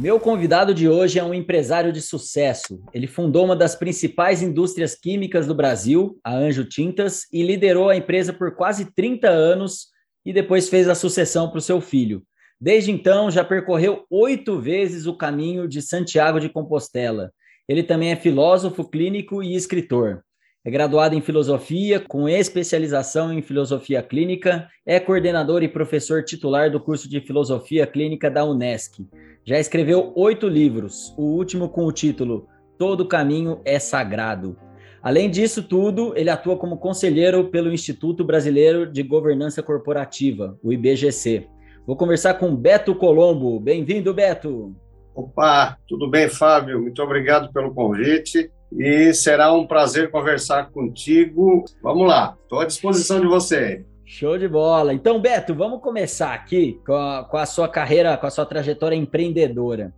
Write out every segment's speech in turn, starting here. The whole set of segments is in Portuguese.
Meu convidado de hoje é um empresário de sucesso. Ele fundou uma das principais indústrias químicas do Brasil, a Anjo Tintas, e liderou a empresa por quase 30 anos e depois fez a sucessão para o seu filho. Desde então, já percorreu oito vezes o caminho de Santiago de Compostela. Ele também é filósofo clínico e escritor. É graduado em filosofia, com especialização em filosofia clínica, é coordenador e professor titular do curso de filosofia clínica da Unesc. Já escreveu oito livros, o último com o título Todo Caminho é Sagrado. Além disso tudo, ele atua como conselheiro pelo Instituto Brasileiro de Governança Corporativa, o IBGC. Vou conversar com Beto Colombo. Bem-vindo, Beto. Opa, tudo bem, Fábio? Muito obrigado pelo convite e será um prazer conversar contigo. Vamos lá, estou à disposição de você. Show de bola. Então, Beto, vamos começar aqui com a, com a sua carreira, com a sua trajetória empreendedora.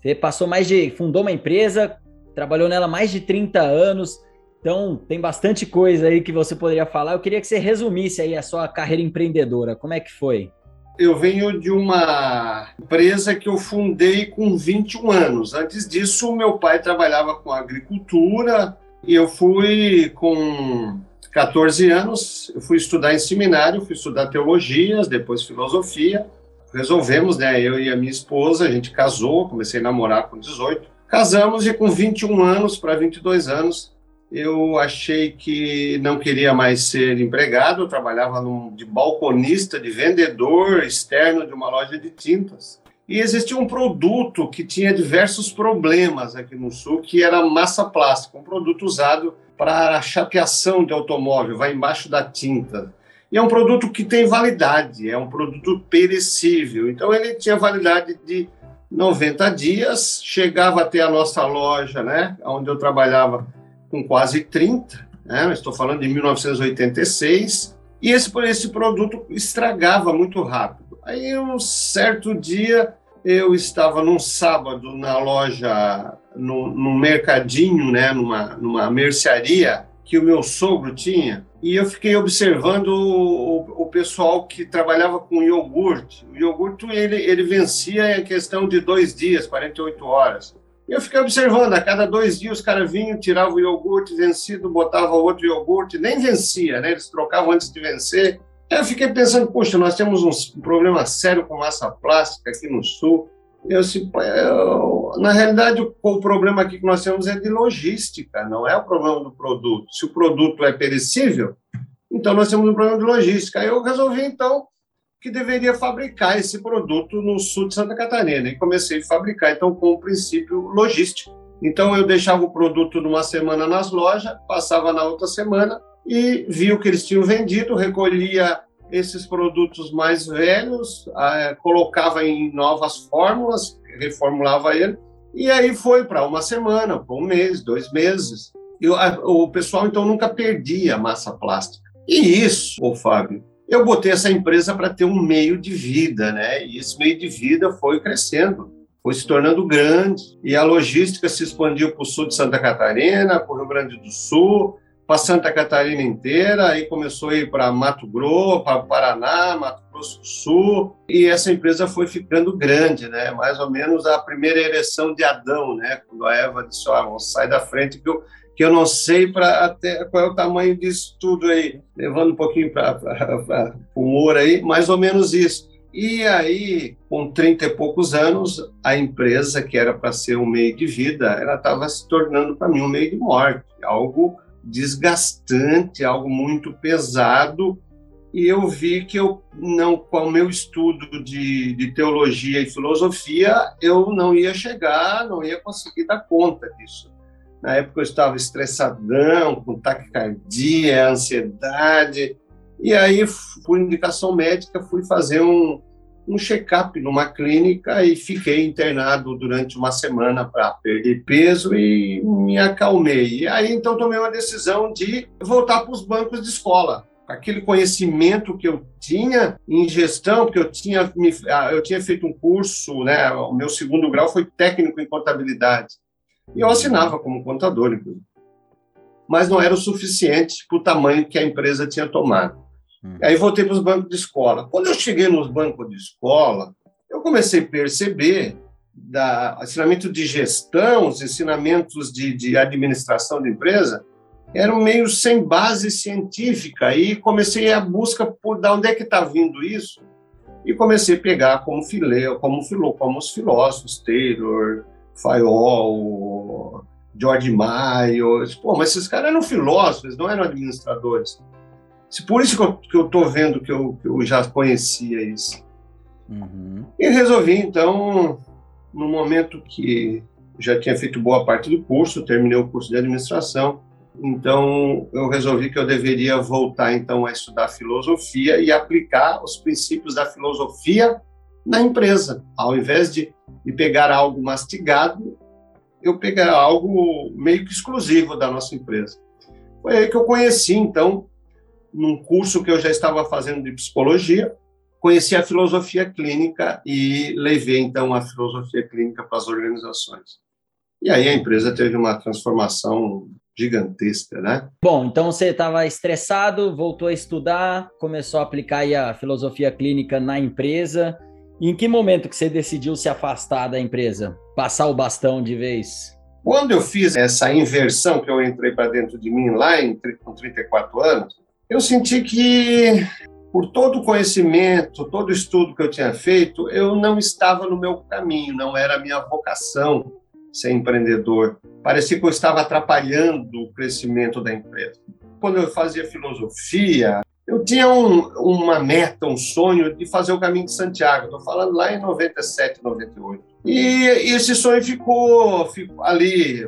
Você passou mais de. fundou uma empresa, trabalhou nela mais de 30 anos. Então, tem bastante coisa aí que você poderia falar. Eu queria que você resumisse aí a sua carreira empreendedora. Como é que foi? Eu venho de uma empresa que eu fundei com 21 anos. Antes disso, meu pai trabalhava com agricultura e eu fui com 14 anos, eu fui estudar em seminário, fui estudar teologias, depois filosofia. Resolvemos, né, eu e a minha esposa, a gente casou, comecei a namorar com 18. Casamos e com 21 anos para 22 anos, eu achei que não queria mais ser empregado, eu trabalhava num, de balconista, de vendedor externo de uma loja de tintas. E existia um produto que tinha diversos problemas aqui no Sul, que era massa plástica, um produto usado para a chapeação de automóvel, vai embaixo da tinta. E é um produto que tem validade, é um produto perecível. Então ele tinha validade de 90 dias, chegava até a nossa loja, né, onde eu trabalhava com quase 30, né? estou falando de 1986, e esse, esse produto estragava muito rápido. Aí, um certo dia, eu estava num sábado na loja, no, no mercadinho, né? numa, numa mercearia que o meu sogro tinha, e eu fiquei observando o, o, pessoal que trabalhava com iogurte. O iogurte ele, ele vencia em questão de dois dias, 48 horas. Eu fiquei observando, a cada dois dias os caras vinham, tiravam o iogurte vencido, botavam outro iogurte, nem vencia, né? Eles trocavam antes de vencer. Eu fiquei pensando, poxa, nós temos um problema sério com massa plástica aqui no Sul. Eu, eu, na realidade, o, o problema aqui que nós temos é de logística, não é o problema do produto. Se o produto é perecível, então nós temos um problema de logística. Eu resolvi, então, que deveria fabricar esse produto no sul de Santa Catarina. E comecei a fabricar, então, com o princípio logístico. Então, eu deixava o produto numa semana nas lojas, passava na outra semana e via o que eles tinham vendido, recolhia esses produtos mais velhos, ah, colocava em novas fórmulas, reformulava ele, e aí foi para uma semana, para um mês, dois meses. E o pessoal, então, nunca perdia massa plástica. E isso, ô Fábio, eu botei essa empresa para ter um meio de vida, né? E esse meio de vida foi crescendo, foi se tornando grande. E a logística se expandiu para o sul de Santa Catarina, para o Rio Grande do Sul, para Santa Catarina inteira, aí começou a ir para Mato Grosso, para Paraná, Mato Grosso do Sul, e essa empresa foi ficando grande, né? Mais ou menos a primeira ereção de Adão, né? Quando a Eva disse: "Ó, oh, sai da frente que eu que eu não sei para até qual é o tamanho disso tudo aí, levando um pouquinho para o humor aí, mais ou menos isso. E aí, com 30 e poucos anos, a empresa, que era para ser um meio de vida, ela estava se tornando para mim um meio de morte, algo desgastante, algo muito pesado. E eu vi que eu não, com o meu estudo de, de teologia e filosofia, eu não ia chegar, não ia conseguir dar conta disso. Na época eu estava estressadão, com taquicardia, ansiedade. E aí, por indicação médica, fui fazer um, um check-up numa clínica e fiquei internado durante uma semana para perder peso e me acalmei. E aí então tomei uma decisão de voltar para os bancos de escola. Aquele conhecimento que eu tinha em gestão, porque eu tinha, ah, eu tinha feito um curso, né, o meu segundo grau foi técnico em contabilidade. E eu assinava como contador, inclusive. Mas não era o suficiente para o tamanho que a empresa tinha tomado. Hum. Aí voltei para os bancos de escola. Quando eu cheguei nos bancos de escola, eu comecei a perceber da ensinamento de gestão, os ensinamentos de, de administração de empresa eram meio sem base científica e comecei a busca por da onde é que está vindo isso e comecei a pegar como filé, como filó, como os filósofos Taylor, Fayol, George Mayo, pô, mas esses caras eram filósofos, não eram administradores. Por isso que eu estou vendo que eu, que eu, já conhecia isso. Uhum. E resolvi, então, no momento que já tinha feito boa parte do curso, terminei o curso de administração, então eu resolvi que eu deveria voltar então a estudar filosofia e aplicar os princípios da filosofia na empresa. Ao invés de, de pegar algo mastigado, eu pegar algo meio que exclusivo da nossa empresa. Foi aí que eu conheci então num curso que eu já estava fazendo de psicologia, conheci a filosofia clínica e levei então a filosofia clínica para as organizações. E aí a empresa teve uma transformação gigantesca, né? Bom, então você estava estressado, voltou a estudar, começou a aplicar a filosofia clínica na empresa. Em que momento que você decidiu se afastar da empresa, passar o bastão de vez? Quando eu fiz essa inversão que eu entrei para dentro de mim lá com 34 anos, eu senti que, por todo o conhecimento, todo o estudo que eu tinha feito, eu não estava no meu caminho, não era a minha vocação ser empreendedor. Parecia que eu estava atrapalhando o crescimento da empresa. Quando eu fazia filosofia, eu tinha um, uma meta, um sonho de fazer o caminho de Santiago. Estou falando lá em 97, 98. E, e esse sonho ficou, ficou ali,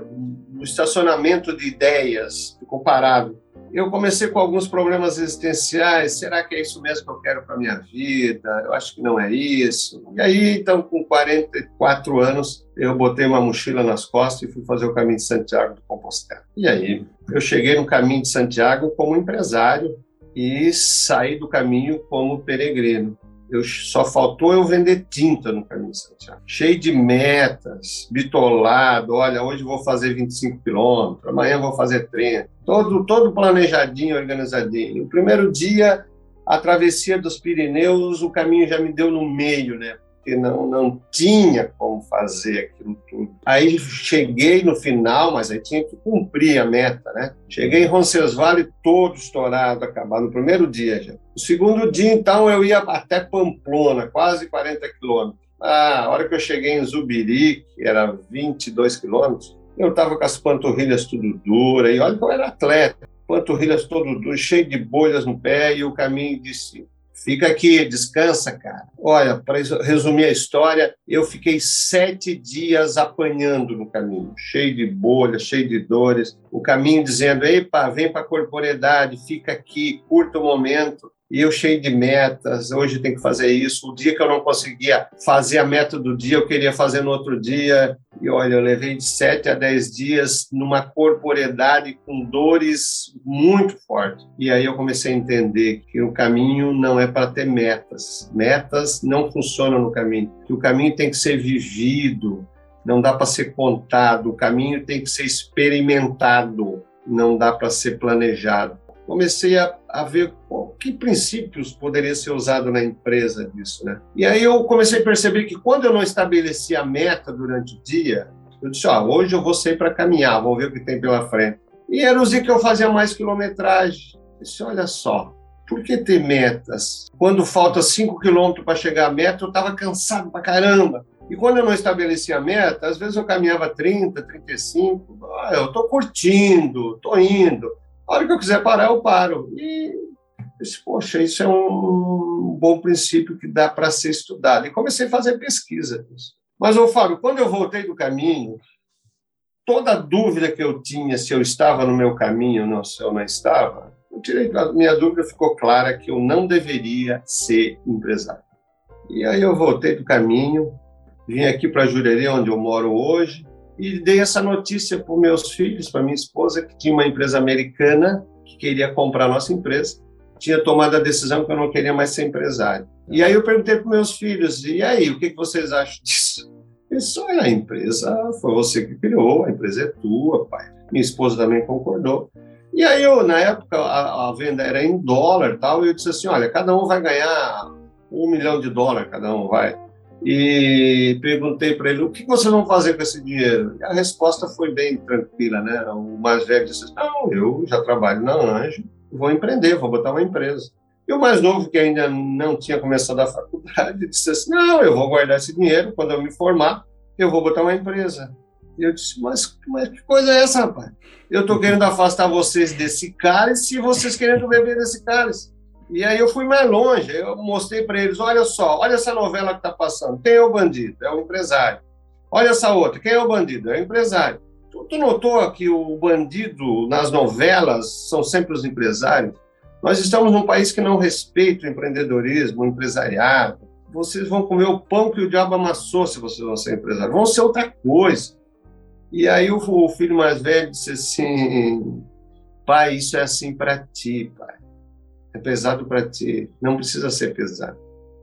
no estacionamento de ideias, ficou parado eu comecei com alguns problemas existenciais. Será que é isso mesmo que eu quero para minha vida? Eu acho que não é isso. E aí, então, com 44 anos, eu botei uma mochila nas costas e fui fazer o caminho de Santiago do Compostela. E aí, eu cheguei no caminho de Santiago como empresário e saí do caminho como peregrino eu, só faltou eu vender tinta no Caminho de Santiago. Cheio de metas, bitolado, olha, hoje vou fazer 25 quilômetros, amanhã vou fazer 30. Todo, todo planejadinho, organizadinho. O primeiro dia, a travessia dos Pirineus, o caminho já me deu no meio, né? Porque não, não tinha como fazer aquilo tudo. Aí cheguei no final, mas aí tinha que cumprir a meta, né? Cheguei em Roncesvalles todo estourado, acabado no primeiro dia já. O segundo dia, então, eu ia até Pamplona, quase 40 quilômetros. Ah, a hora que eu cheguei em Zubiri, que era 22 quilômetros, eu estava com as panturrilhas tudo duras, e olha que eu era atleta, panturrilhas todo duras, cheio de bolhas no pé, e o caminho disse, Fica aqui, descansa, cara. Olha, para resumir a história, eu fiquei sete dias apanhando no caminho, cheio de bolhas, cheio de dores. O caminho dizendo: Epa, vem para a corporeidade, fica aqui, curta o momento e eu cheio de metas, hoje tem que fazer isso. O dia que eu não conseguia fazer a meta do dia, eu queria fazer no outro dia. E olha, eu levei de 7 a 10 dias numa corporeidade com dores muito fortes. E aí eu comecei a entender que o caminho não é para ter metas. Metas não funcionam no caminho. Que o caminho tem que ser vivido, não dá para ser contado. O caminho tem que ser experimentado, não dá para ser planejado comecei a, a ver qual, que princípios poderia ser usado na empresa disso, né? E aí eu comecei a perceber que quando eu não estabelecia a meta durante o dia, eu disse, ó, hoje eu vou sair para caminhar, vou ver o que tem pela frente. E era o dia que eu fazia mais quilometragem. Eu disse, olha só, por que ter metas? Quando falta 5 quilômetros para chegar à meta, eu estava cansado pra caramba. E quando eu não estabelecia a meta, às vezes eu caminhava 30, 35, ah, eu estou curtindo, estou indo. A hora que eu quiser parar, eu paro. E disse, poxa, isso é um bom princípio que dá para ser estudado. E comecei a fazer pesquisa. Mas, ô Fábio, quando eu voltei do caminho, toda dúvida que eu tinha se eu estava no meu caminho ou se eu não estava, eu tirei, minha dúvida ficou clara que eu não deveria ser empresário. E aí eu voltei do caminho, vim aqui para Jurerê, onde eu moro hoje, e dei essa notícia para meus filhos, para minha esposa, que tinha uma empresa americana que queria comprar a nossa empresa. Tinha tomado a decisão que eu não queria mais ser empresário. E aí eu perguntei para meus filhos, e aí, o que vocês acham disso? Eles olha, a empresa foi você que criou, a empresa é tua, pai. Minha esposa também concordou. E aí eu, na época, a, a venda era em dólar tal, e eu disse assim, olha, cada um vai ganhar um milhão de dólares, cada um vai e perguntei para ele o que vocês vão fazer com esse dinheiro. E a resposta foi bem tranquila, né? O mais velho disse: Não, eu já trabalho na Anjo, vou empreender, vou botar uma empresa. E o mais novo, que ainda não tinha começado a faculdade, disse assim: Não, eu vou guardar esse dinheiro, quando eu me formar, eu vou botar uma empresa. E eu disse: Mas, mas que coisa é essa, rapaz? Eu estou querendo afastar vocês desse cálice e vocês querendo beber desse cálice. E aí eu fui mais longe, eu mostrei para eles, olha só, olha essa novela que está passando, quem é o bandido? É o empresário. Olha essa outra, quem é o bandido? É o empresário. Tu, tu notou que o bandido nas novelas são sempre os empresários? Nós estamos num país que não respeita o empreendedorismo, o empresariado. Vocês vão comer o pão que o diabo amassou se vocês vão ser empresários. Vão ser outra coisa. E aí o, o filho mais velho disse assim, pai, isso é assim para ti, pai é pesado para ti, não precisa ser pesado.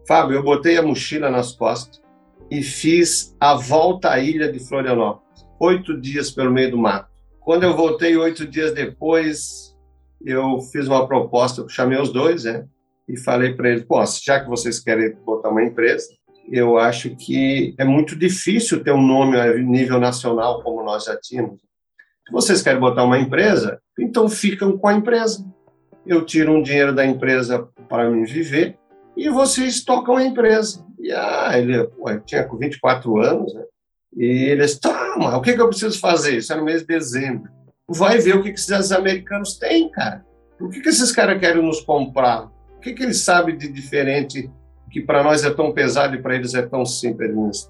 Fábio, eu botei a mochila nas costas e fiz a volta à ilha de Florianópolis, oito dias pelo meio do mato. Quando eu voltei oito dias depois, eu fiz uma proposta, chamei os dois, né? E falei para eles, pô, já que vocês querem botar uma empresa, eu acho que é muito difícil ter um nome a nível nacional como nós já tínhamos. Se vocês querem botar uma empresa, então ficam com a empresa eu tiro um dinheiro da empresa para me viver e vocês tocam a empresa. E ah, ele pô, tinha 24 anos, né? E eles, toma, o que, que eu preciso fazer? Isso era no mês de dezembro. Vai ver o que, que esses americanos têm, cara. Por que, que esses caras querem nos comprar? O que, que eles sabem de diferente que para nós é tão pesado e para eles é tão simples?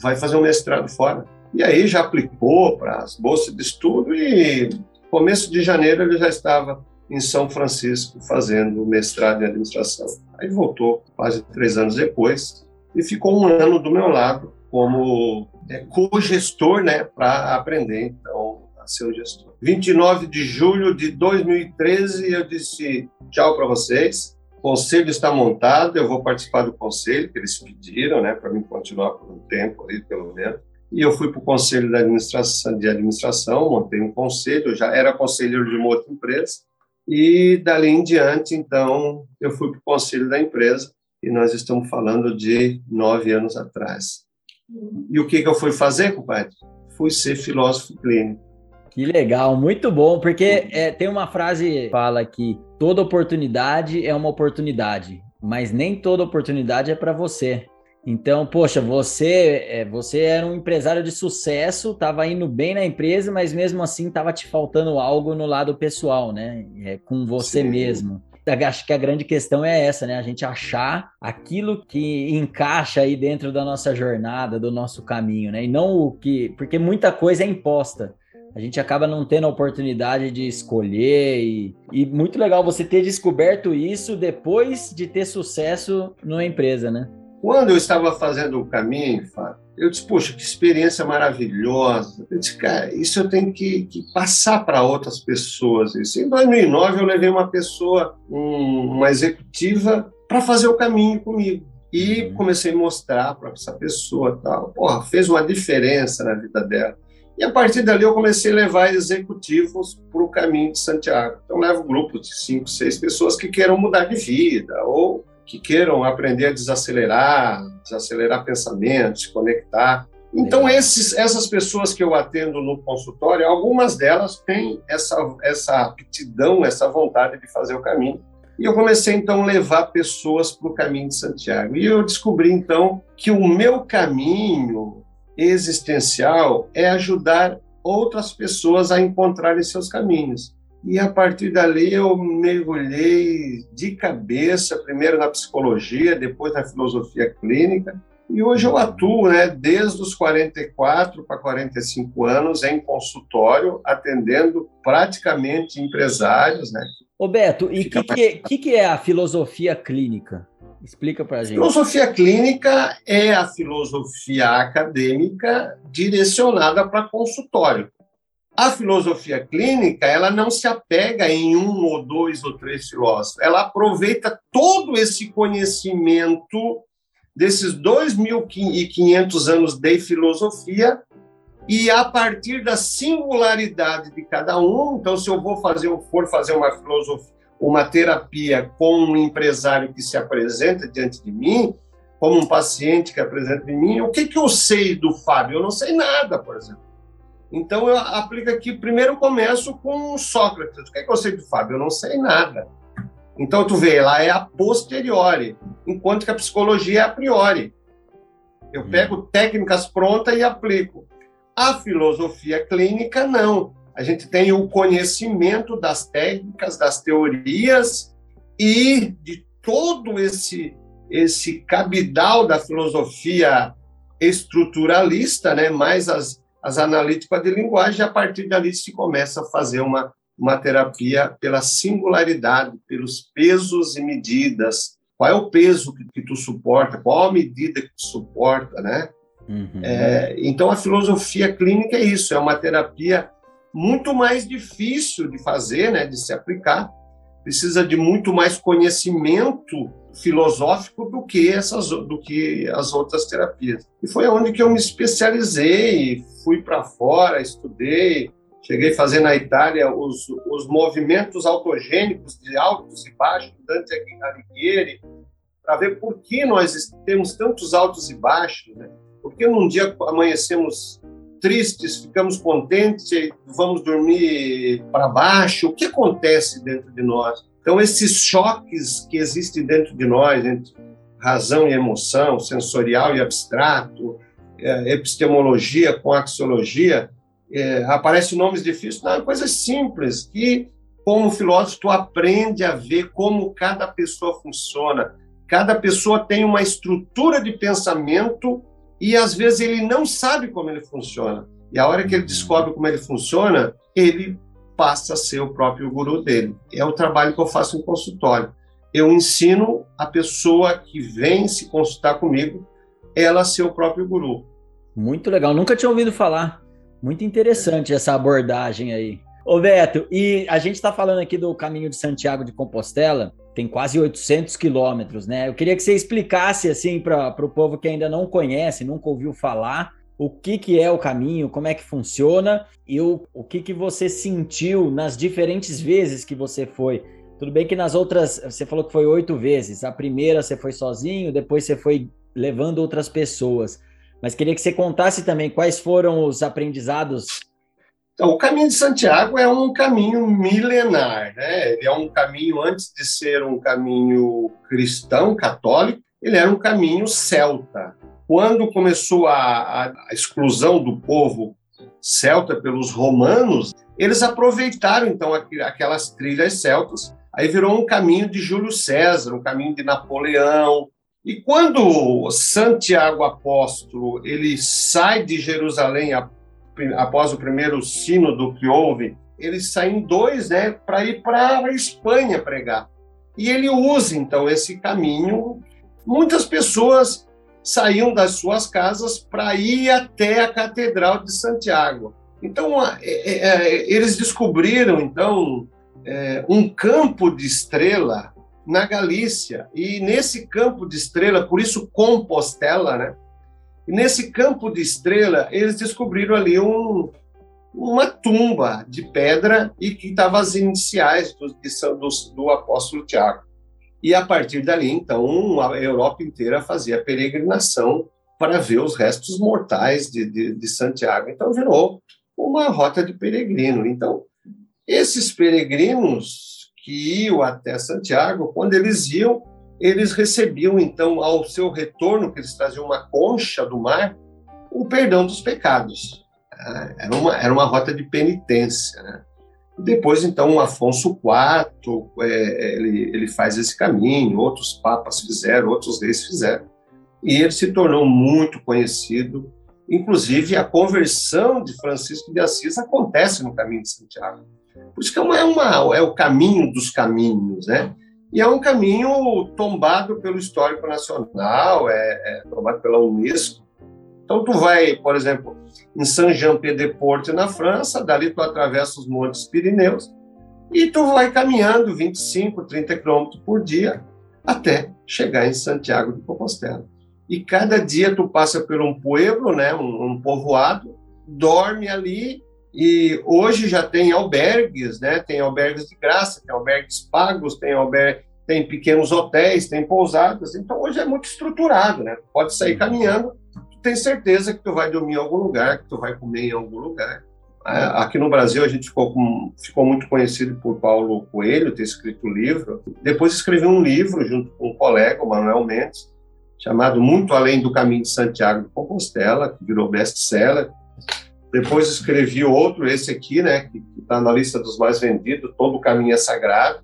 Vai fazer um mestrado fora. E aí já aplicou para as bolsas de estudo e começo de janeiro ele já estava em São Francisco fazendo mestrado em administração. Aí voltou quase três anos depois e ficou um ano do meu lado como é, co-gestor, né, para aprender então a ser o gestor. 29 de julho de 2013 eu disse tchau para vocês. O conselho está montado, eu vou participar do conselho que eles pediram, né, para mim continuar por um tempo ali pelo menos. E eu fui para o conselho de administração, de administração, montei um conselho, eu já era conselheiro de uma outra empresa e dali em diante, então, eu fui para o conselho da empresa e nós estamos falando de nove anos atrás. E o que, que eu fui fazer, compadre? Fui ser filósofo clínico. Que legal, muito bom, porque é, tem uma frase que fala que toda oportunidade é uma oportunidade, mas nem toda oportunidade é para você. Então, poxa, você é, você era um empresário de sucesso, estava indo bem na empresa, mas mesmo assim estava te faltando algo no lado pessoal, né? É, com você Sim. mesmo. Acho que a grande questão é essa, né? A gente achar aquilo que encaixa aí dentro da nossa jornada, do nosso caminho, né? E não o que. Porque muita coisa é imposta. A gente acaba não tendo a oportunidade de escolher e, e muito legal você ter descoberto isso depois de ter sucesso numa empresa, né? Quando eu estava fazendo o caminho, Fábio, eu disse, poxa, que experiência maravilhosa. Eu disse, cara, isso eu tenho que, que passar para outras pessoas. Isso. Em 2009, eu levei uma pessoa, um, uma executiva, para fazer o caminho comigo. E uhum. comecei a mostrar para essa pessoa, tal. Porra, fez uma diferença na vida dela. E a partir dali eu comecei a levar executivos para o caminho de Santiago. Então, levo grupos de cinco, seis pessoas que queiram mudar de vida ou que queiram aprender a desacelerar, desacelerar pensamentos, se conectar. Então, esses, essas pessoas que eu atendo no consultório, algumas delas têm essa, essa aptidão, essa vontade de fazer o caminho. E eu comecei, então, a levar pessoas para o caminho de Santiago. E eu descobri, então, que o meu caminho existencial é ajudar outras pessoas a encontrarem seus caminhos. E a partir dali eu mergulhei de cabeça, primeiro na psicologia, depois na filosofia clínica. E hoje eu atuo, né, desde os 44 para 45 anos em consultório, atendendo praticamente empresários, né? Ô Beto, e o que, que, que, que é a filosofia clínica? Explica para a gente. Filosofia clínica é a filosofia acadêmica direcionada para consultório. A filosofia clínica, ela não se apega em um ou dois ou três filósofos. Ela aproveita todo esse conhecimento desses 2.500 anos de filosofia e a partir da singularidade de cada um, então se eu vou fazer, for fazer uma filosofia, uma terapia com um empresário que se apresenta diante de mim, como um paciente que apresenta de mim, o que que eu sei do Fábio? Eu não sei nada, por exemplo. Então eu aplico aqui, primeiro eu começo com Sócrates. O que, é que eu sei do Fábio? Eu não sei nada. Então tu vê, lá é a posteriori, enquanto que a psicologia é a priori. Eu hum. pego técnicas prontas e aplico. A filosofia clínica, não. A gente tem o conhecimento das técnicas, das teorias e de todo esse, esse cabidal da filosofia estruturalista, né? mais as, as analíticas de linguagem, a partir dali se começa a fazer uma, uma terapia pela singularidade, pelos pesos e medidas. Qual é o peso que, que tu suporta? Qual a medida que tu suporta, né? Uhum. É, então, a filosofia clínica é isso, é uma terapia muito mais difícil de fazer, né, de se aplicar. Precisa de muito mais conhecimento filosófico do que essas do que as outras terapias. E foi onde que eu me especializei, fui para fora, estudei, cheguei a fazer na Itália os, os movimentos autogênicos de altos e baixos, Dante Alighieri, para ver por que nós temos tantos altos e baixos, né? Porque num dia amanhecemos tristes, ficamos contentes, vamos dormir para baixo. O que acontece dentro de nós? Então, esses choques que existem dentro de nós, entre razão e emoção, sensorial e abstrato, é, epistemologia com axiologia, é, aparecem nomes difíceis, não, coisas simples, que, como filósofo, tu aprende a ver como cada pessoa funciona. Cada pessoa tem uma estrutura de pensamento e às vezes ele não sabe como ele funciona. E a hora que ele descobre como ele funciona, ele passa a ser o próprio guru dele. É o trabalho que eu faço em consultório. Eu ensino a pessoa que vem se consultar comigo, ela a ser o próprio guru. Muito legal, nunca tinha ouvido falar. Muito interessante essa abordagem aí. Ô Beto, e a gente está falando aqui do caminho de Santiago de Compostela, tem quase 800 quilômetros, né? Eu queria que você explicasse assim para o povo que ainda não conhece, nunca ouviu falar, o que, que é o caminho, como é que funciona e o, o que, que você sentiu nas diferentes vezes que você foi. Tudo bem que nas outras, você falou que foi oito vezes. A primeira você foi sozinho, depois você foi levando outras pessoas. Mas queria que você contasse também quais foram os aprendizados então, o caminho de Santiago é um caminho milenar, né? Ele é um caminho, antes de ser um caminho cristão, católico, ele era um caminho celta. Quando começou a, a exclusão do povo celta pelos romanos, eles aproveitaram, então, aquelas trilhas celtas, aí virou um caminho de Júlio César, um caminho de Napoleão, e quando Santiago apóstolo ele sai de Jerusalém após o primeiro sínodo que houve, eles saem dois, né, para ir para a Espanha pregar. E ele usa então esse caminho. Muitas pessoas saíam das suas casas para ir até a Catedral de Santiago. Então é, é, é, eles descobriram então um campo de estrela na Galícia e nesse campo de estrela, por isso Compostela, né? E nesse campo de estrela, eles descobriram ali um, uma tumba de pedra e que estava as iniciais do, do, do apóstolo Tiago. E a partir dali, então, a Europa inteira fazia peregrinação para ver os restos mortais de, de, de Santiago. Então, virou uma rota de peregrino. Então, esses peregrinos que iam até Santiago, quando eles iam, eles recebiam, então, ao seu retorno, que eles traziam uma concha do mar, o perdão dos pecados. Ah, era uma, era uma rota de penitência. Né? Depois, então, Afonso IV, é, ele, ele faz esse caminho, outros papas fizeram, outros reis fizeram. E ele se tornou muito conhecido. Inclusive, a conversão de Francisco de Assis acontece no caminho de Santiago. Por isso que é, uma, é, é o caminho dos caminhos, né? E é um caminho tombado pelo Histórico Nacional, é, é tombado pela Unesco. Então, tu vai, por exemplo, em Saint-Jean-Pied-de-Port, na França, dali tu atravessa os Montes Pirineus e tu vai caminhando 25, 30 quilômetros por dia até chegar em Santiago de Compostela. E cada dia tu passa por um pueblo, né, um, um povoado, dorme ali e hoje já tem albergues, né? Tem albergues de graça, tem albergues pagos, tem alber... tem pequenos hotéis, tem pousadas. Então hoje é muito estruturado, né? Pode sair caminhando, tem certeza que tu vai dormir em algum lugar, que tu vai comer em algum lugar. É, aqui no Brasil a gente ficou, com, ficou muito conhecido por Paulo Coelho, ter escrito o livro. Depois escreveu um livro junto com um colega, o Manuel Mendes, chamado Muito Além do Caminho de Santiago de Compostela, que virou best-seller. Depois escrevi outro, esse aqui, né, que está na lista dos mais vendidos, Todo o Caminho é Sagrado,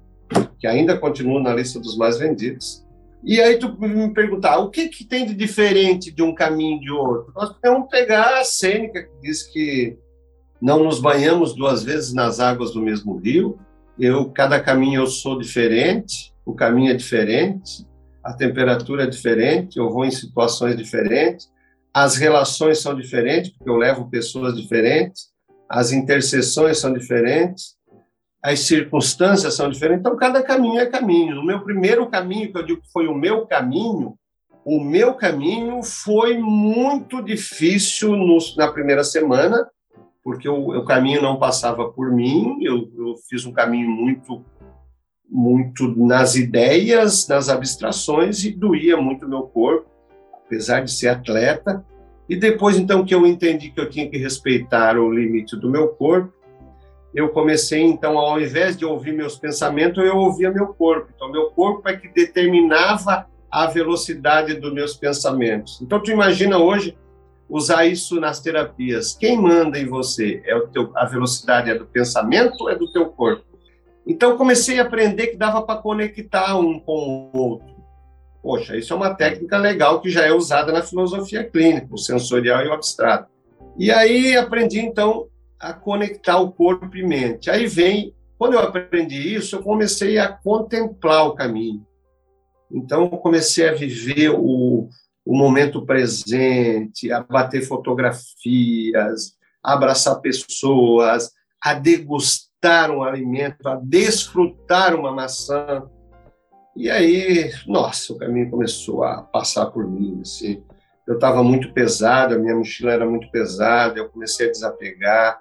que ainda continua na lista dos mais vendidos. E aí tu me perguntar, o que, que tem de diferente de um caminho de outro? Nós podemos pegar a Sêneca, que diz que não nos banhamos duas vezes nas águas do mesmo rio. Eu, cada caminho eu sou diferente, o caminho é diferente, a temperatura é diferente, eu vou em situações diferentes, as relações são diferentes, porque eu levo pessoas diferentes, as interseções são diferentes, as circunstâncias são diferentes, então cada caminho é caminho. No meu primeiro caminho, que eu digo que foi o meu caminho, o meu caminho foi muito difícil no, na primeira semana, porque o, o, caminho não passava por mim, eu, eu fiz um caminho muito muito nas ideias, nas abstrações e doía muito meu corpo apesar de ser atleta. E depois, então, que eu entendi que eu tinha que respeitar o limite do meu corpo, eu comecei, então, ao invés de ouvir meus pensamentos, eu ouvia meu corpo. Então, meu corpo é que determinava a velocidade dos meus pensamentos. Então, tu imagina hoje usar isso nas terapias. Quem manda em você? É o teu, a velocidade é do pensamento ou é do teu corpo? Então, comecei a aprender que dava para conectar um com o outro. Poxa, isso é uma técnica legal que já é usada na filosofia clínica, o sensorial e o abstrato. E aí aprendi, então, a conectar o corpo e mente. Aí vem, quando eu aprendi isso, eu comecei a contemplar o caminho. Então, eu comecei a viver o, o momento presente, a bater fotografias, a abraçar pessoas, a degustar um alimento, a desfrutar uma maçã. E aí, nossa, o caminho começou a passar por mim, assim. Eu estava muito pesado, a minha mochila era muito pesada, eu comecei a desapegar.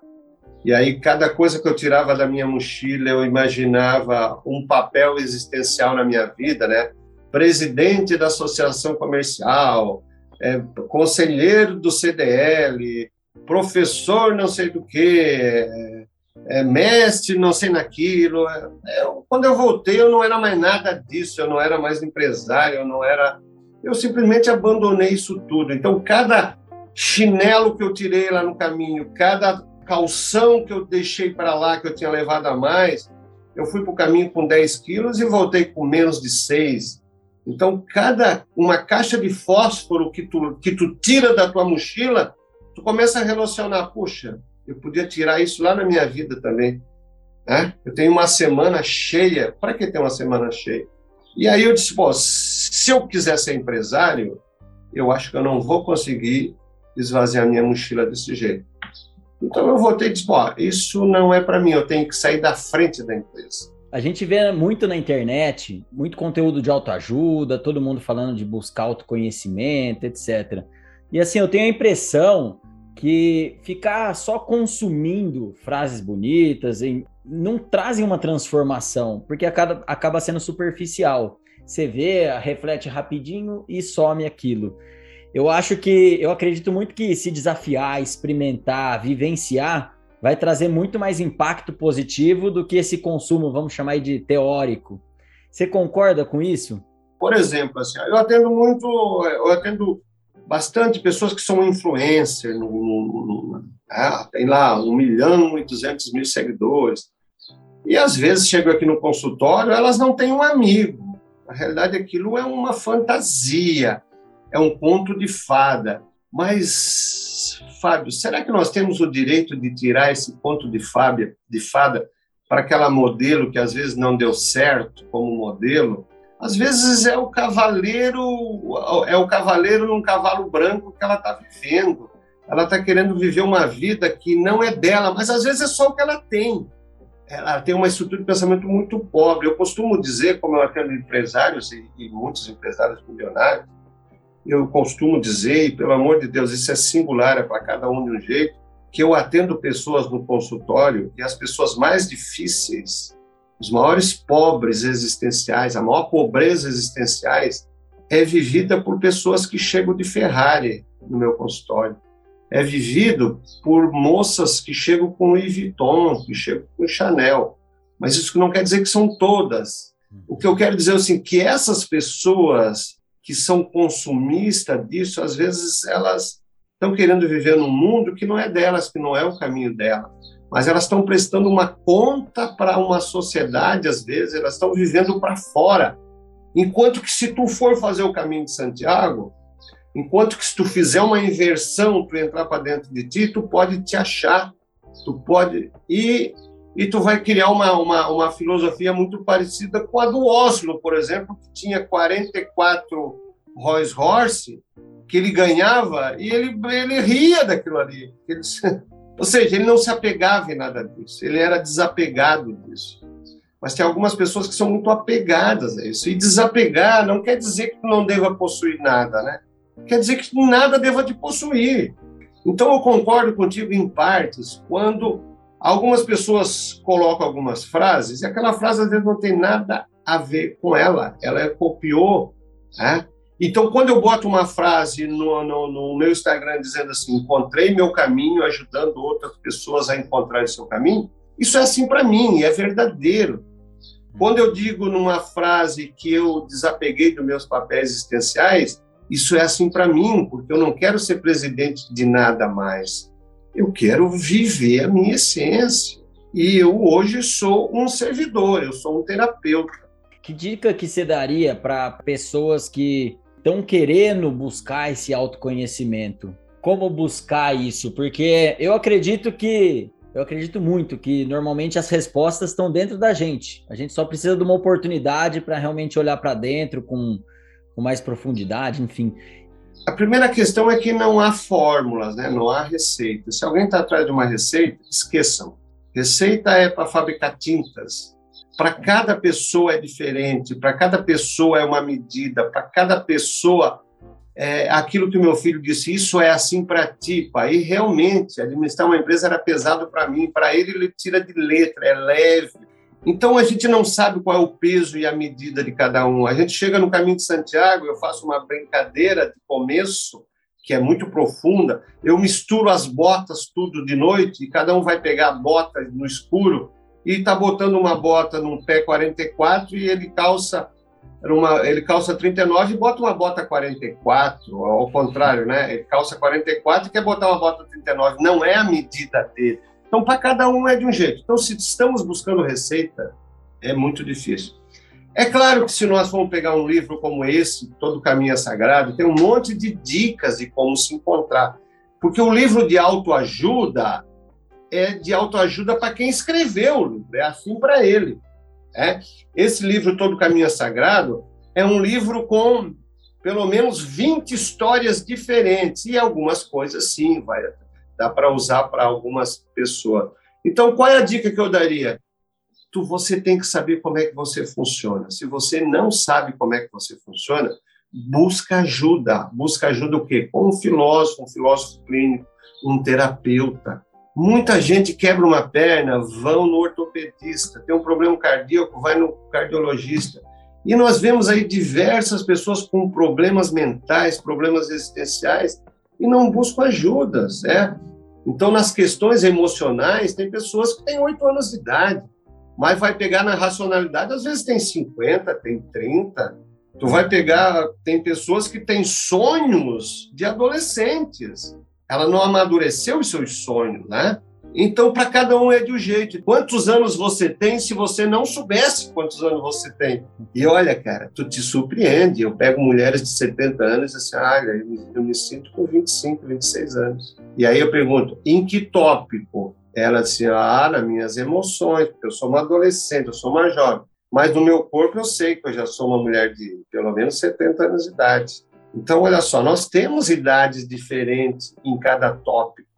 E aí, cada coisa que eu tirava da minha mochila, eu imaginava um papel existencial na minha vida, né? Presidente da associação comercial, é, conselheiro do CDL, professor não sei do que, é, mestre, não sei naquilo. É, eu, quando eu voltei, eu não era mais nada disso, eu não era mais empresário, eu não era. Eu simplesmente abandonei isso tudo. Então, cada chinelo que eu tirei lá no caminho, cada calção que eu deixei para lá, que eu tinha levado a mais, eu fui para o caminho com 10 quilos e voltei com menos de 6. Então, cada uma caixa de fósforo que tu, que tu tira da tua mochila, tu começa a relacionar, puxa, eu podia tirar isso lá na minha vida também. Né? Eu tenho uma semana cheia. Para que ter uma semana cheia? E aí eu disse, pô, se eu quiser ser empresário, eu acho que eu não vou conseguir esvaziar minha mochila desse jeito. Então eu voltei e disse, pô, isso não é para mim, eu tenho que sair da frente da empresa. A gente vê muito na internet, muito conteúdo de autoajuda, todo mundo falando de buscar autoconhecimento, etc. E assim, eu tenho a impressão que ficar só consumindo frases bonitas não trazem uma transformação, porque acaba, acaba sendo superficial. Você vê, reflete rapidinho e some aquilo. Eu acho que, eu acredito muito que se desafiar, experimentar, vivenciar, vai trazer muito mais impacto positivo do que esse consumo, vamos chamar de teórico. Você concorda com isso? Por exemplo, assim, eu atendo muito, eu atendo bastante pessoas que são influencers, no, no, no, ah, tem lá 1 milhão e 200 mil seguidores. E às vezes chegam aqui no consultório, elas não têm um amigo. Na realidade, aquilo é uma fantasia, é um conto de fada. Mas, Fábio, será que nós temos o direito de tirar esse conto de, fábia, de fada para aquela modelo que às vezes não deu certo como modelo, às vezes é o cavaleiro, é o cavaleiro num cavalo branco que ela está vivendo. Ela está querendo viver uma vida que não é dela, mas às vezes é só o que ela tem. Ela tem uma estrutura de pensamento muito pobre. Eu costumo dizer, como eu atendo empresários e, e muitos empresários milionários, eu costumo dizer, e pelo amor de Deus, isso é singular, é para cada um de um jeito, que eu atendo pessoas no consultório e as pessoas mais difíceis os maiores pobres existenciais, a maior pobreza existenciais é vivida por pessoas que chegam de Ferrari no meu consultório. É vivido por moças que chegam com Louis Vuitton, que chegam com Chanel. Mas isso não quer dizer que são todas. O que eu quero dizer é assim, que essas pessoas que são consumistas disso, às vezes elas estão querendo viver num mundo que não é delas, que não é o caminho delas mas elas estão prestando uma conta para uma sociedade, às vezes, elas estão vivendo para fora. Enquanto que se tu for fazer o caminho de Santiago, enquanto que se tu fizer uma inversão, tu entrar para dentro de ti, tu pode te achar, tu pode e e tu vai criar uma, uma, uma filosofia muito parecida com a do Oslo, por exemplo, que tinha 44 Rolls Royce que ele ganhava e ele, ele ria daquilo ali. Ele, ou seja, ele não se apegava em nada disso, ele era desapegado disso. Mas tem algumas pessoas que são muito apegadas a isso. E desapegar não quer dizer que não deva possuir nada, né? Quer dizer que nada deva te possuir. Então eu concordo contigo em partes quando algumas pessoas colocam algumas frases e aquela frase às vezes não tem nada a ver com ela. Ela copiou, né? Então, quando eu boto uma frase no, no, no, meu Instagram dizendo assim, encontrei meu caminho ajudando outras pessoas a encontrar o seu caminho, isso é assim para mim, é verdadeiro. Quando eu digo numa frase que eu desapeguei dos meus papéis existenciais, isso é assim para mim, porque eu não quero ser presidente de nada mais. Eu quero viver a minha essência. E eu hoje sou um servidor, eu sou um terapeuta. Que dica que você daria para pessoas que estão querendo buscar esse autoconhecimento. Como buscar isso? Porque eu acredito que eu acredito muito que normalmente as respostas estão dentro da gente. A gente só precisa de uma oportunidade para realmente olhar para dentro com, com mais profundidade, enfim. A primeira questão é que não há fórmulas, né? não há receita. Se alguém está atrás de uma receita, esqueçam. Receita é para fabricar tintas, para cada pessoa é diferente, para cada pessoa é uma medida, para cada pessoa é aquilo que meu filho disse, isso é assim para ti, pai. E realmente, administrar uma empresa era pesado para mim, para ele ele tira de letra, é leve. Então a gente não sabe qual é o peso e a medida de cada um. A gente chega no caminho de Santiago, eu faço uma brincadeira de começo que é muito profunda. Eu misturo as botas tudo de noite e cada um vai pegar a bota no escuro e está botando uma bota num pé 44 e ele calça uma, ele calça 39 e bota uma bota 44, ao contrário, né? Ele calça 44 e quer botar uma bota 39, não é a medida dele. Então, para cada um é de um jeito. Então, se estamos buscando receita, é muito difícil. É claro que se nós formos pegar um livro como esse, Todo Caminho é Sagrado, tem um monte de dicas de como se encontrar. Porque o livro de autoajuda, é de autoajuda para quem escreveu o livro, é assim para ele. É? Esse livro, Todo Caminho é Sagrado, é um livro com pelo menos 20 histórias diferentes, e algumas coisas, sim, vai, dá para usar para algumas pessoas. Então, qual é a dica que eu daria? Tu, você tem que saber como é que você funciona. Se você não sabe como é que você funciona, busca ajuda. Busca ajuda o quê? Com um filósofo, um filósofo clínico, um terapeuta, Muita gente quebra uma perna, vão no ortopedista, tem um problema cardíaco, vai no cardiologista. E nós vemos aí diversas pessoas com problemas mentais, problemas existenciais, e não buscam ajudas, né? Então, nas questões emocionais, tem pessoas que têm oito anos de idade, mas vai pegar na racionalidade, às vezes tem 50, tem 30. Tu vai pegar, tem pessoas que têm sonhos de adolescentes ela não amadureceu os seus sonhos, né? Então, para cada um é de um jeito. Quantos anos você tem se você não soubesse quantos anos você tem? E olha, cara, tu te surpreende. Eu pego mulheres de 70 anos e assim, olha, me, eu me sinto com 25, 26 anos. E aí eu pergunto, em que tópico? Ela disse, ah, nas minhas emoções, porque eu sou uma adolescente, eu sou uma jovem. Mas no meu corpo eu sei que eu já sou uma mulher de pelo menos 70 anos de idade. Então, olha só, nós temos idades diferentes em cada tópico.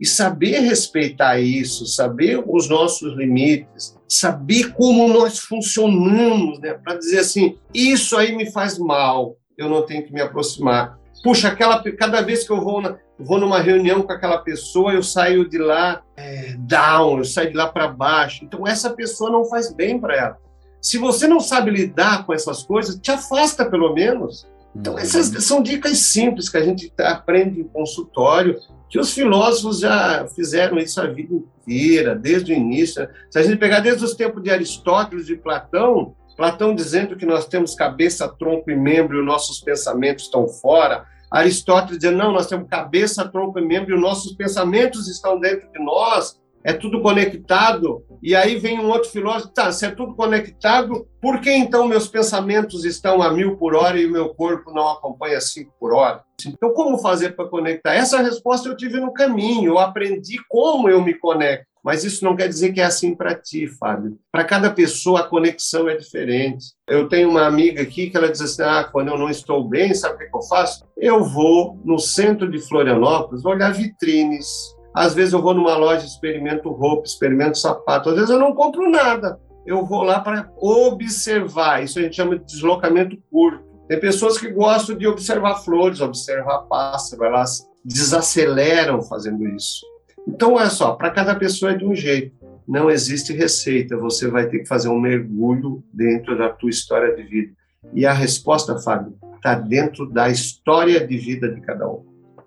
E saber respeitar isso, saber os nossos limites, saber como nós funcionamos, né? Para dizer assim, isso aí me faz mal, eu não tenho que me aproximar. Puxa, aquela, cada vez que eu vou, na, vou numa reunião com aquela pessoa, eu saio de lá é, down, eu saio de lá para baixo. Então, essa pessoa não faz bem para ela. Se você não sabe lidar com essas coisas, te afasta pelo menos. Então, essas são dicas simples que a gente aprende em consultório, que os filósofos já fizeram isso a vida inteira, desde o início. Se a gente pegar desde os tempos de Aristóteles e Platão, Platão dizendo que nós temos cabeça, tronco e membro e os nossos pensamentos estão fora. Aristóteles dizendo, não, nós temos cabeça, tronco e membro e os nossos pensamentos estão dentro de nós é tudo conectado. E aí vem um outro filósofo, tá, se é tudo conectado, por que então meus pensamentos estão a mil por hora e o meu corpo não acompanha cinco por hora? Então, como fazer para conectar? Essa resposta eu tive no caminho, eu aprendi como eu me conecto. Mas isso não quer dizer que é assim para ti, Fábio. Para cada pessoa, a conexão é diferente. Eu tenho uma amiga aqui que ela diz assim: ah, quando eu não estou bem, sabe o que eu faço? Eu vou no centro de Florianópolis olhar vitrines, às vezes eu vou numa loja, experimento roupa, experimento sapato. Às vezes eu não compro nada. Eu vou lá para observar. Isso a gente chama de deslocamento curto. Tem pessoas que gostam de observar flores, observar pássaros, elas desaceleram fazendo isso. Então, olha só, para cada pessoa é de um jeito. Não existe receita. Você vai ter que fazer um mergulho dentro da tua história de vida. E a resposta, Fábio, está dentro da história de vida de cada um.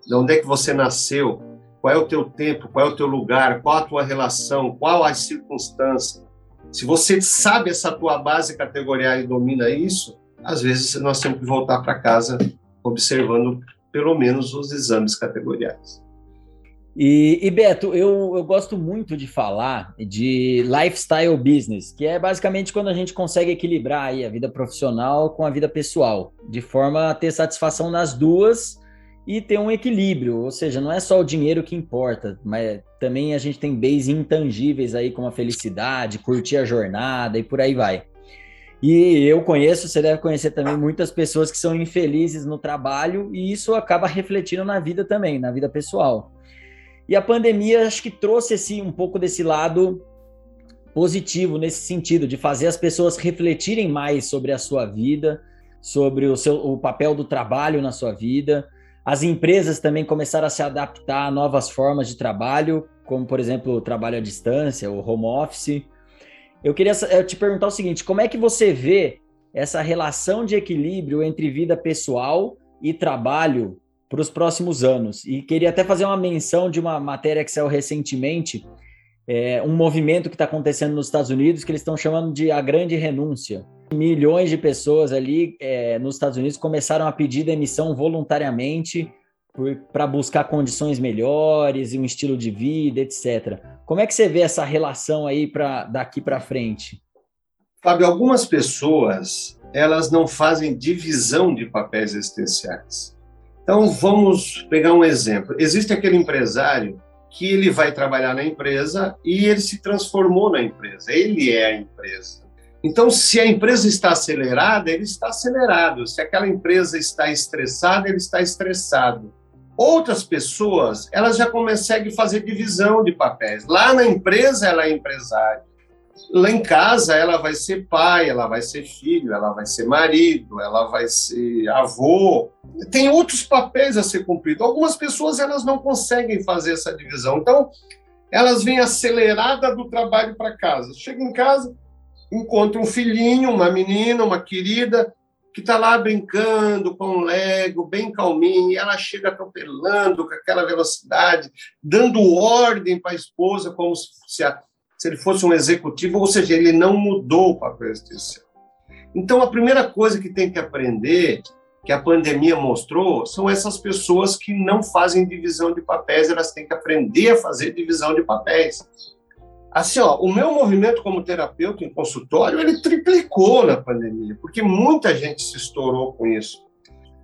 De onde é que você nasceu? qual é o teu tempo, qual é o teu lugar, qual a tua relação, qual as circunstâncias. Se você sabe essa tua base categorial e domina isso, às vezes nós temos que voltar para casa observando pelo menos os exames categoriais. E, e, Beto, eu, eu gosto muito de falar de lifestyle business, que é basicamente quando a gente consegue equilibrar aí a vida profissional com a vida pessoal, de forma a ter satisfação nas duas e ter um equilíbrio, ou seja, não é só o dinheiro que importa, mas também a gente tem bens intangíveis aí como a felicidade, curtir a jornada e por aí vai. E eu conheço, você deve conhecer também muitas pessoas que são infelizes no trabalho e isso acaba refletindo na vida também, na vida pessoal. E a pandemia acho que trouxe esse, um pouco desse lado positivo nesse sentido de fazer as pessoas refletirem mais sobre a sua vida, sobre o seu o papel do trabalho na sua vida as empresas também começaram a se adaptar a novas formas de trabalho, como, por exemplo, o trabalho à distância, o home office. Eu queria te perguntar o seguinte: como é que você vê essa relação de equilíbrio entre vida pessoal e trabalho para os próximos anos? E queria até fazer uma menção de uma matéria que saiu recentemente, é, um movimento que está acontecendo nos Estados Unidos que eles estão chamando de a grande renúncia milhões de pessoas ali é, nos Estados Unidos começaram a pedir demissão voluntariamente para buscar condições melhores e um estilo de vida, etc. Como é que você vê essa relação aí para daqui para frente? Fábio, algumas pessoas elas não fazem divisão de papéis existenciais. Então vamos pegar um exemplo. Existe aquele empresário que ele vai trabalhar na empresa e ele se transformou na empresa. Ele é a empresa. Então, se a empresa está acelerada, ele está acelerado. Se aquela empresa está estressada, ele está estressado. Outras pessoas, elas já conseguem fazer divisão de papéis. Lá na empresa, ela é empresária. Lá em casa, ela vai ser pai, ela vai ser filho, ela vai ser marido, ela vai ser avô. Tem outros papéis a ser cumprido. Algumas pessoas, elas não conseguem fazer essa divisão. Então, elas vêm acelerada do trabalho para casa. Chega em casa, encontra um filhinho, uma menina, uma querida, que está lá brincando com um Lego, bem calminho, e ela chega atropelando com aquela velocidade, dando ordem para a esposa, como se, se, a, se, ele fosse um executivo, ou seja, ele não mudou o papel essencial. Então, a primeira coisa que tem que aprender, que a pandemia mostrou, são essas pessoas que não fazem divisão de papéis, elas têm que aprender a fazer divisão de papéis. Assim, ó, o meu movimento como terapeuta em consultório, ele triplicou na pandemia, porque muita gente se estourou com isso.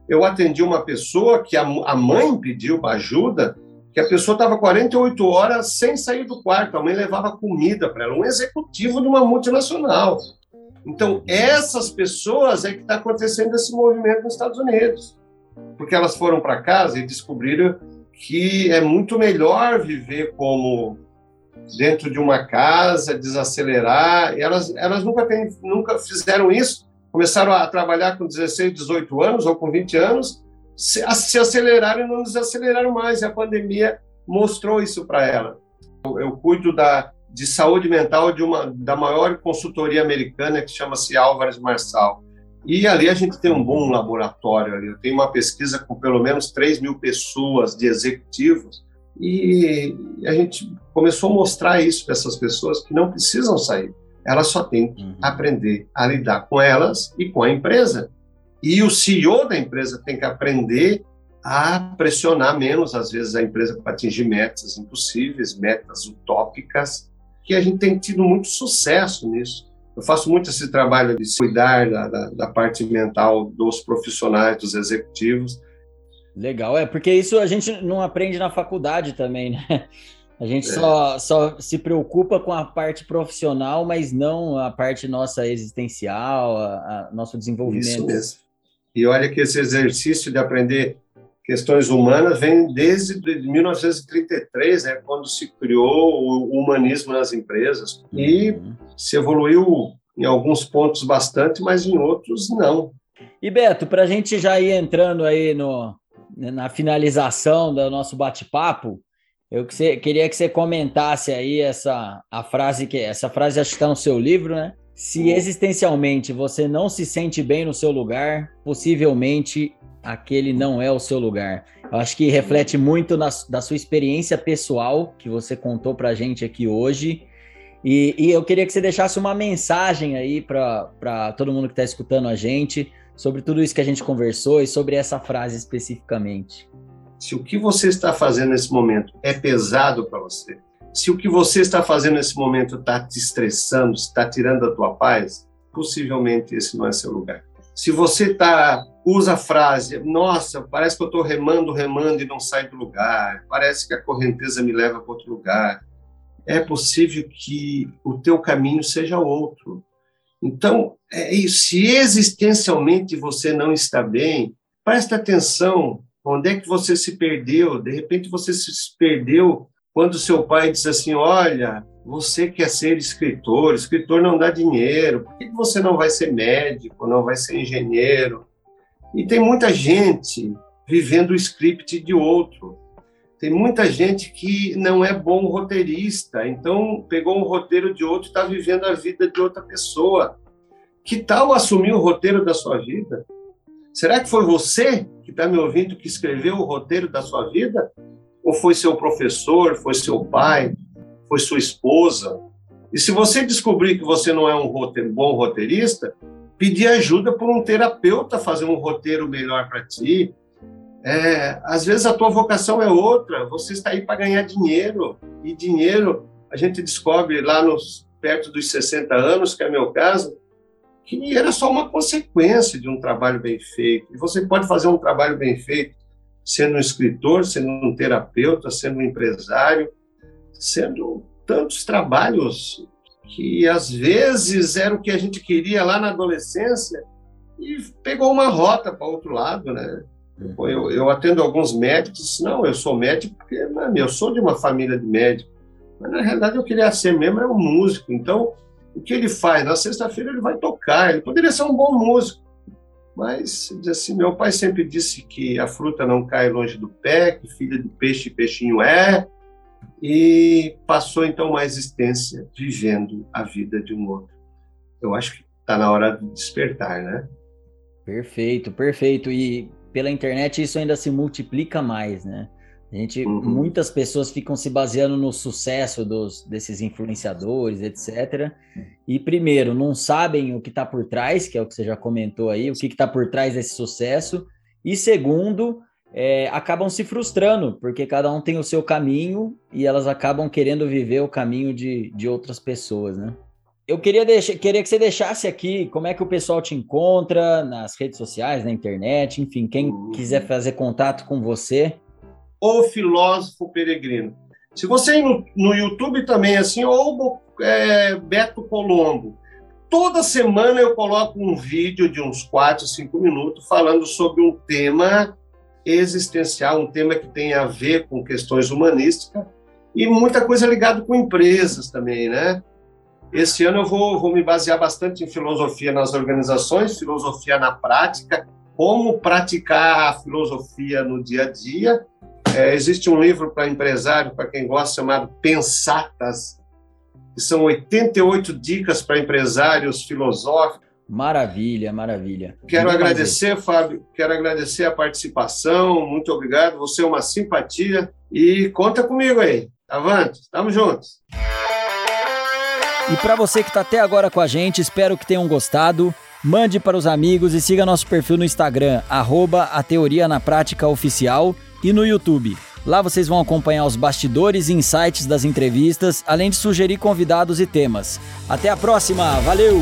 Eu atendi uma pessoa que a, mãe pediu ajuda, que a pessoa estava 48 horas sem sair do quarto, a mãe levava comida para ela, um executivo de uma multinacional. Então, essas pessoas é que está acontecendo esse movimento nos Estados Unidos, porque elas foram para casa e descobriram que é muito melhor viver como dentro de uma casa, desacelerar. E elas, elas nunca, tem, nunca fizeram isso, começaram a trabalhar com 16, 18 anos ou com 20 anos, se, se aceleraram e não desaceleraram mais. E a pandemia mostrou isso para ela. Eu, eu cuido da, de saúde mental de uma da maior consultoria americana que chama-se Álvares Marçal. E ali a gente tem um bom laboratório. Ali. Eu tenho uma pesquisa com pelo menos 3 mil pessoas de executivos e a gente começou a mostrar isso para essas pessoas que não precisam sair. Elas só têm que uhum. aprender a lidar com elas e com a empresa. E o CEO da empresa tem que aprender a pressionar menos, às vezes, a empresa para atingir metas impossíveis, metas utópicas, que a gente tem tido muito sucesso nisso. Eu faço muito esse trabalho de cuidar da, da, da parte mental dos profissionais, dos executivos. Legal, é porque isso a gente não aprende na faculdade também, né? A gente é. só, só se preocupa com a parte profissional, mas não a parte nossa existencial, a, a nosso desenvolvimento. Isso mesmo. E olha que esse exercício de aprender questões humanas vem desde 1933, né, quando se criou o humanismo nas empresas. E uhum. se evoluiu em alguns pontos bastante, mas em outros não. E Beto, para a gente já ir entrando aí no, na finalização do nosso bate-papo, eu que você, queria que você comentasse aí essa a frase que essa frase acho que está no seu livro, né? Se existencialmente você não se sente bem no seu lugar, possivelmente aquele não é o seu lugar. Eu acho que reflete muito na, da sua experiência pessoal que você contou para a gente aqui hoje. E, e, eu queria que você deixasse uma mensagem aí para todo mundo que está escutando a gente sobre tudo isso que a gente conversou e sobre essa frase especificamente. Se o que você está fazendo nesse momento é pesado para você, se o que você está fazendo nesse momento está te estressando, está tirando a tua paz, possivelmente esse não é seu lugar. Se você tá usa a frase, nossa, parece que eu estou remando, remando e não sai do lugar, parece que a correnteza me leva para outro lugar, é possível que o teu caminho seja outro. Então, é se existencialmente você não está bem, presta atenção onde é que você se perdeu. De repente você se perdeu quando seu pai disse assim: Olha, você quer ser escritor, escritor não dá dinheiro, por que você não vai ser médico, não vai ser engenheiro? E tem muita gente vivendo o script de outro. Tem muita gente que não é bom roteirista, então pegou um roteiro de outro e está vivendo a vida de outra pessoa. Que tal assumir o roteiro da sua vida? Será que foi você que está me ouvindo que escreveu o roteiro da sua vida? Ou foi seu professor, foi seu pai, foi sua esposa? E se você descobrir que você não é um roteiro, bom roteirista, pedir ajuda por um terapeuta fazer um roteiro melhor para ti, é, às vezes a tua vocação é outra, você está aí para ganhar dinheiro, e dinheiro a gente descobre lá nos, perto dos 60 anos, que é meu caso, que era só uma consequência de um trabalho bem feito. E você pode fazer um trabalho bem feito sendo um escritor, sendo um terapeuta, sendo um empresário, sendo tantos trabalhos que às vezes era o que a gente queria lá na adolescência e pegou uma rota para outro lado, né? Eu, eu, atendo alguns médicos, não, eu sou médico porque mano, eu sou de uma família de médicos, mas na realidade eu queria ser mesmo é um músico. Então, o que ele faz? Na sexta-feira ele vai tocar, ele poderia ser um bom músico, mas assim, meu pai sempre disse que a fruta não cai longe do pé, que filha de peixe peixinho é, e passou então uma existência vivendo a vida de um outro. Eu acho que está na hora de despertar, né? Perfeito, perfeito. E pela internet isso ainda se multiplica mais, né? A gente, uhum. muitas pessoas ficam se baseando no sucesso dos, desses influenciadores, etc. E primeiro, não sabem o que está por trás, que é o que você já comentou aí, o que está por trás desse sucesso. E segundo, é, acabam se frustrando, porque cada um tem o seu caminho e elas acabam querendo viver o caminho de, de outras pessoas, né? Eu queria, deixar, queria que você deixasse aqui como é que o pessoal te encontra nas redes sociais, na internet, enfim, quem quiser fazer contato com você. O Filósofo Peregrino. Se você ir no, no YouTube também, assim, ou é, Beto Colombo, toda semana eu coloco um vídeo de uns 4, 5 minutos falando sobre um tema existencial, um tema que tem a ver com questões humanísticas e muita coisa ligada com empresas também, né? Esse ano eu vou, vou me basear bastante em filosofia nas organizações, filosofia na prática, como praticar a filosofia no dia a dia. É, existe um livro para empresário, para quem gosta, chamado Pensatas, que são 88 dicas para empresários filosóficos. Maravilha, maravilha. Quero agradecer, Fábio, quero agradecer a participação, muito obrigado, você é uma simpatia e conta comigo aí. Avante, estamos juntos. E para você que está até agora com a gente, espero que tenham gostado. Mande para os amigos e siga nosso perfil no Instagram, arroba a Teoria na Prática Oficial e no YouTube. Lá vocês vão acompanhar os bastidores e insights das entrevistas, além de sugerir convidados e temas. Até a próxima, valeu!